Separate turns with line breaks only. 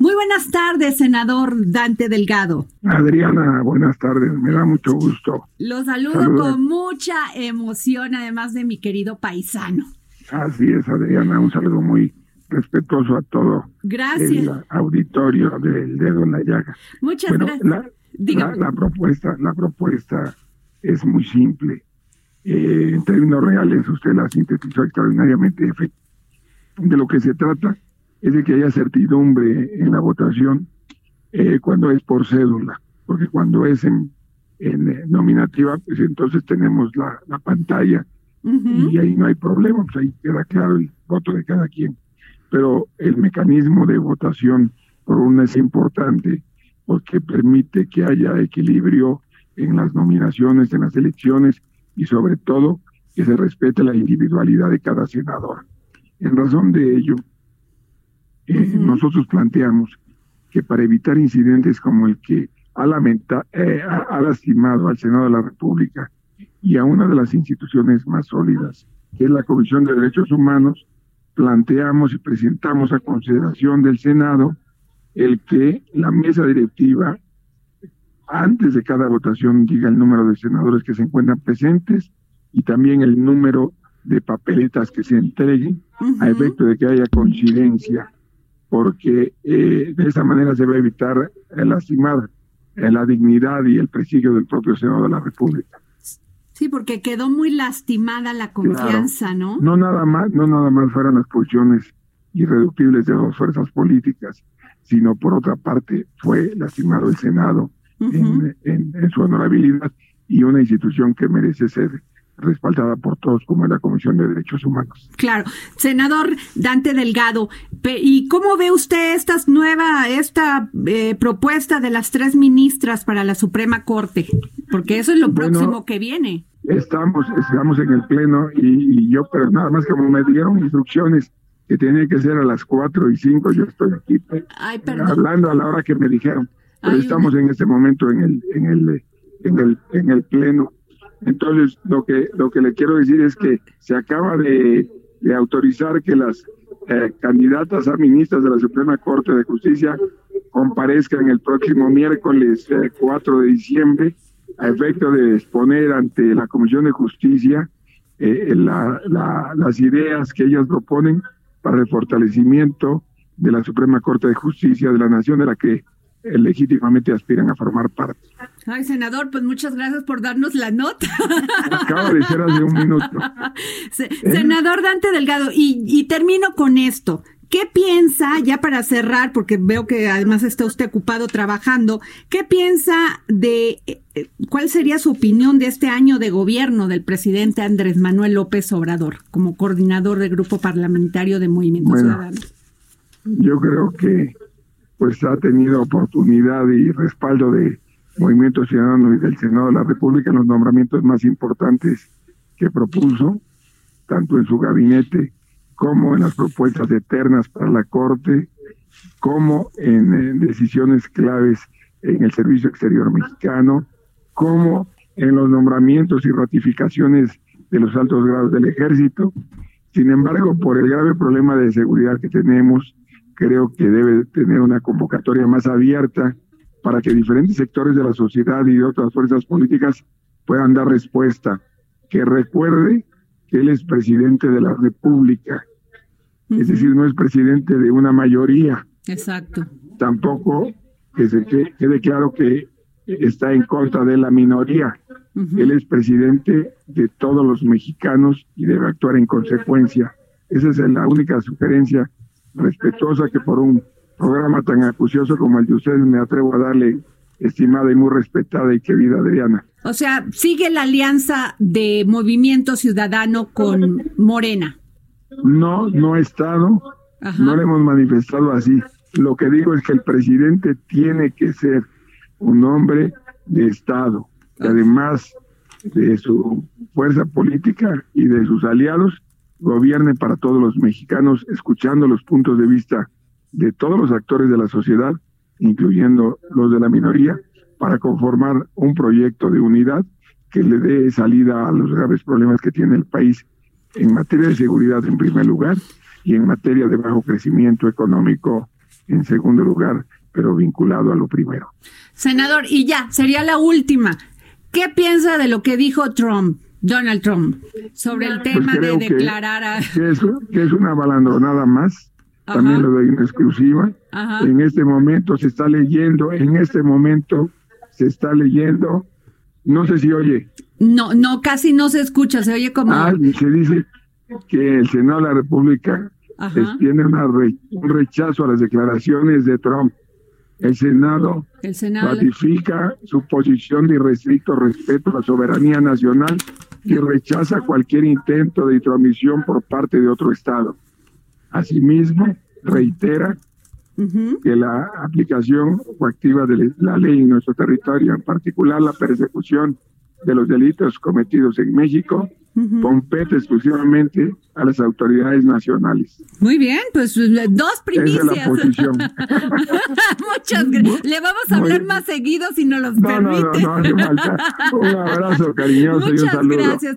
Muy buenas tardes, senador Dante Delgado.
Adriana, buenas tardes, me da mucho gusto.
Lo saludo con mucha emoción, además de mi querido paisano.
Así es, Adriana, un saludo muy respetuoso a todo
Gracias.
el auditorio del dedo en la llaga.
Muchas
Bueno,
gracias.
la, la- la propuesta, la propuesta es muy simple. Eh, en términos reales, usted la sintetizó extraordinariamente. De lo que se trata es de que haya certidumbre en la votación eh, cuando es por cédula, porque cuando es en, en, eh, nominativa, pues entonces tenemos la, la pantalla
Ujú.
y ahí no hay problema, pues ahí queda claro el voto de cada quien. Pero el mecanismo de votación por una es importante porque permite que haya equilibrio en las nominaciones, en las elecciones y sobre todo que se respete la individualidad de cada senador. En razón de ello, eh,
Ujú.
nosotros planteamos que para evitar incidentes como el que ha, lamenta, eh, ha, lastimado al Senado de la República y a una de las instituciones más sólidas, que es la Comisión de Derechos Humanos, planteamos y presentamos a consideración del Senado el que la mesa directiva, antes de cada votación, diga el número de senadores que se encuentran presentes y también el número de papeletas que se entreguen a efecto de que haya coincidencia, porque eh, de esa manera se va a evitar lastimar eh, la dignidad y el prestigio del propio Senado de la República.
Sí, porque quedó muy lastimada la confianza, ¿no?
No nada más, no nada más fueron las posiciones irreductibles de dos fuerzas políticas, sino por otra parte fue lastimado el Senado en- en su honorabilidad y una institución que merece ser respaldada por todos como es la Comisión de Derechos Humanos.
Claro. Senador Dante Delgado, ¿y cómo ve usted esta nueva, esta eh, propuesta de las tres ministras para la Suprema Corte? Porque eso es lo
Bueno,
próximo que viene.
Estamos, estamos en el pleno y, y yo, pero nada más como me dieron instrucciones que tenía que ser a las cuatro y cinco, yo estoy aquí
Ay,
hablando a la hora que me dijeron. Pero
Ay,
estamos en este momento en el, en el, en el, en el pleno. Entonces, lo que, lo que le quiero decir es que se acaba de, autorizar que las eh, candidatas a ministras de la Suprema Corte de Justicia comparezcan el próximo miércoles eh, 4 de diciembre a efecto de exponer ante la Comisión de Justicia eh, la- la- las ideas que ellas proponen para el fortalecimiento de la Suprema Corte de Justicia de la Nación de la que legítimamente aspiran a formar parte.
Ay, senador, pues muchas gracias por darnos la nota.
Acaba de ser hace un minuto.
Se- Senador Dante Delgado, y, y termino con esto. ¿Qué piensa, ya para cerrar, porque veo que además está usted ocupado trabajando, qué piensa de eh, eh, cuál sería su opinión de este año de gobierno del presidente Andrés Manuel López Obrador como coordinador del grupo parlamentario de Movimiento
Bueno.
Ciudadano?
Yo creo que pues ha tenido oportunidad y respaldo de Movimiento Ciudadano y del Senado de la República en los nombramientos más importantes que propuso, tanto en su gabinete como en las propuestas eternas para la Corte, como en, en decisiones claves en el Servicio Exterior Mexicano, como en los nombramientos y ratificaciones de los altos grados del ejército. Sin embargo, por el grave problema de seguridad que tenemos, creo que debe tener una convocatoria más abierta para que diferentes sectores de la sociedad y de otras fuerzas políticas puedan dar respuesta. Que recuerde que él es presidente de la República, es decir, no es presidente de una mayoría,
Exacto.
tampoco que se que- quede claro que está en contra de la minoría. Él es presidente de todos los mexicanos y debe actuar en consecuencia. Esa es la única sugerencia respetuosa que por un programa tan acucioso como el de ustedes me atrevo a darle, estimada y muy respetada y querida Adriana.
O sea, sigue la alianza de Movimiento Ciudadano con Morena.
No, no ha estado No le hemos manifestado así. Lo que digo es que el presidente tiene que ser un hombre de Estado, que además de su fuerza política y de sus aliados, gobierne para todos los mexicanos, escuchando los puntos de vista de todos los actores de la sociedad, incluyendo los de la minoría, para conformar un proyecto de unidad que le dé salida a los graves problemas que tiene el país en materia de seguridad en primer lugar y en materia de bajo crecimiento económico en segundo lugar, pero vinculado a lo primero.
Senador, y ya, sería la última. ¿Qué piensa de lo que dijo Trump, Donald Trump, sobre el pues tema de declarar a...
Que es, que es una balandronada más, también lo doy en exclusiva. En este momento se está leyendo, en este momento se está leyendo, no sé si oye.
No, no, casi no se escucha, se oye como...
Ah, se dice que el Senado de la República tiene un rechazo a las declaraciones de Trump. El Senado, ratifica su posición de irrestricto respeto a la soberanía nacional y rechaza cualquier intento de intromisión por parte de otro Estado. Asimismo, reitera que la aplicación coactiva de la ley en nuestro territorio, en particular la persecución de los delitos cometidos en México, compete exclusivamente a las autoridades nacionales.
Muy bien, pues dos primicias.
Esa es la posición.
Muchas gracias. Le vamos a hablar más seguido si nos los
no,
permite.
No, no, no, falta. Un abrazo cariñoso
Muchas
y un saludo.
gracias.